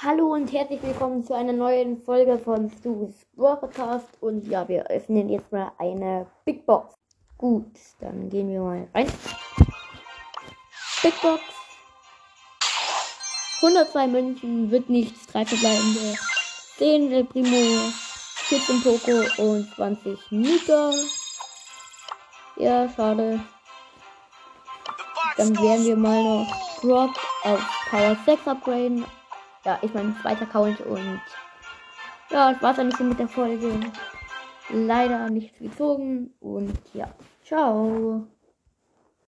Hallo und herzlich willkommen zu einer neuen Folge von Stu's Broadcast. Und ja, wir öffnen jetzt mal eine Big Box. Gut, dann gehen wir mal rein. Big Box. 102 Münzen, wird nichts, 3 verbleibende. 10 El Primo, 14 Poco und 20 Mika. Ja, schade. Dann werden wir mal noch Brock auf Power 6 upgraden ja, ich mein zweiter Account und ja, das war's eigentlich schon mit der Folge. Leider nichts gezogen und ja, ciao.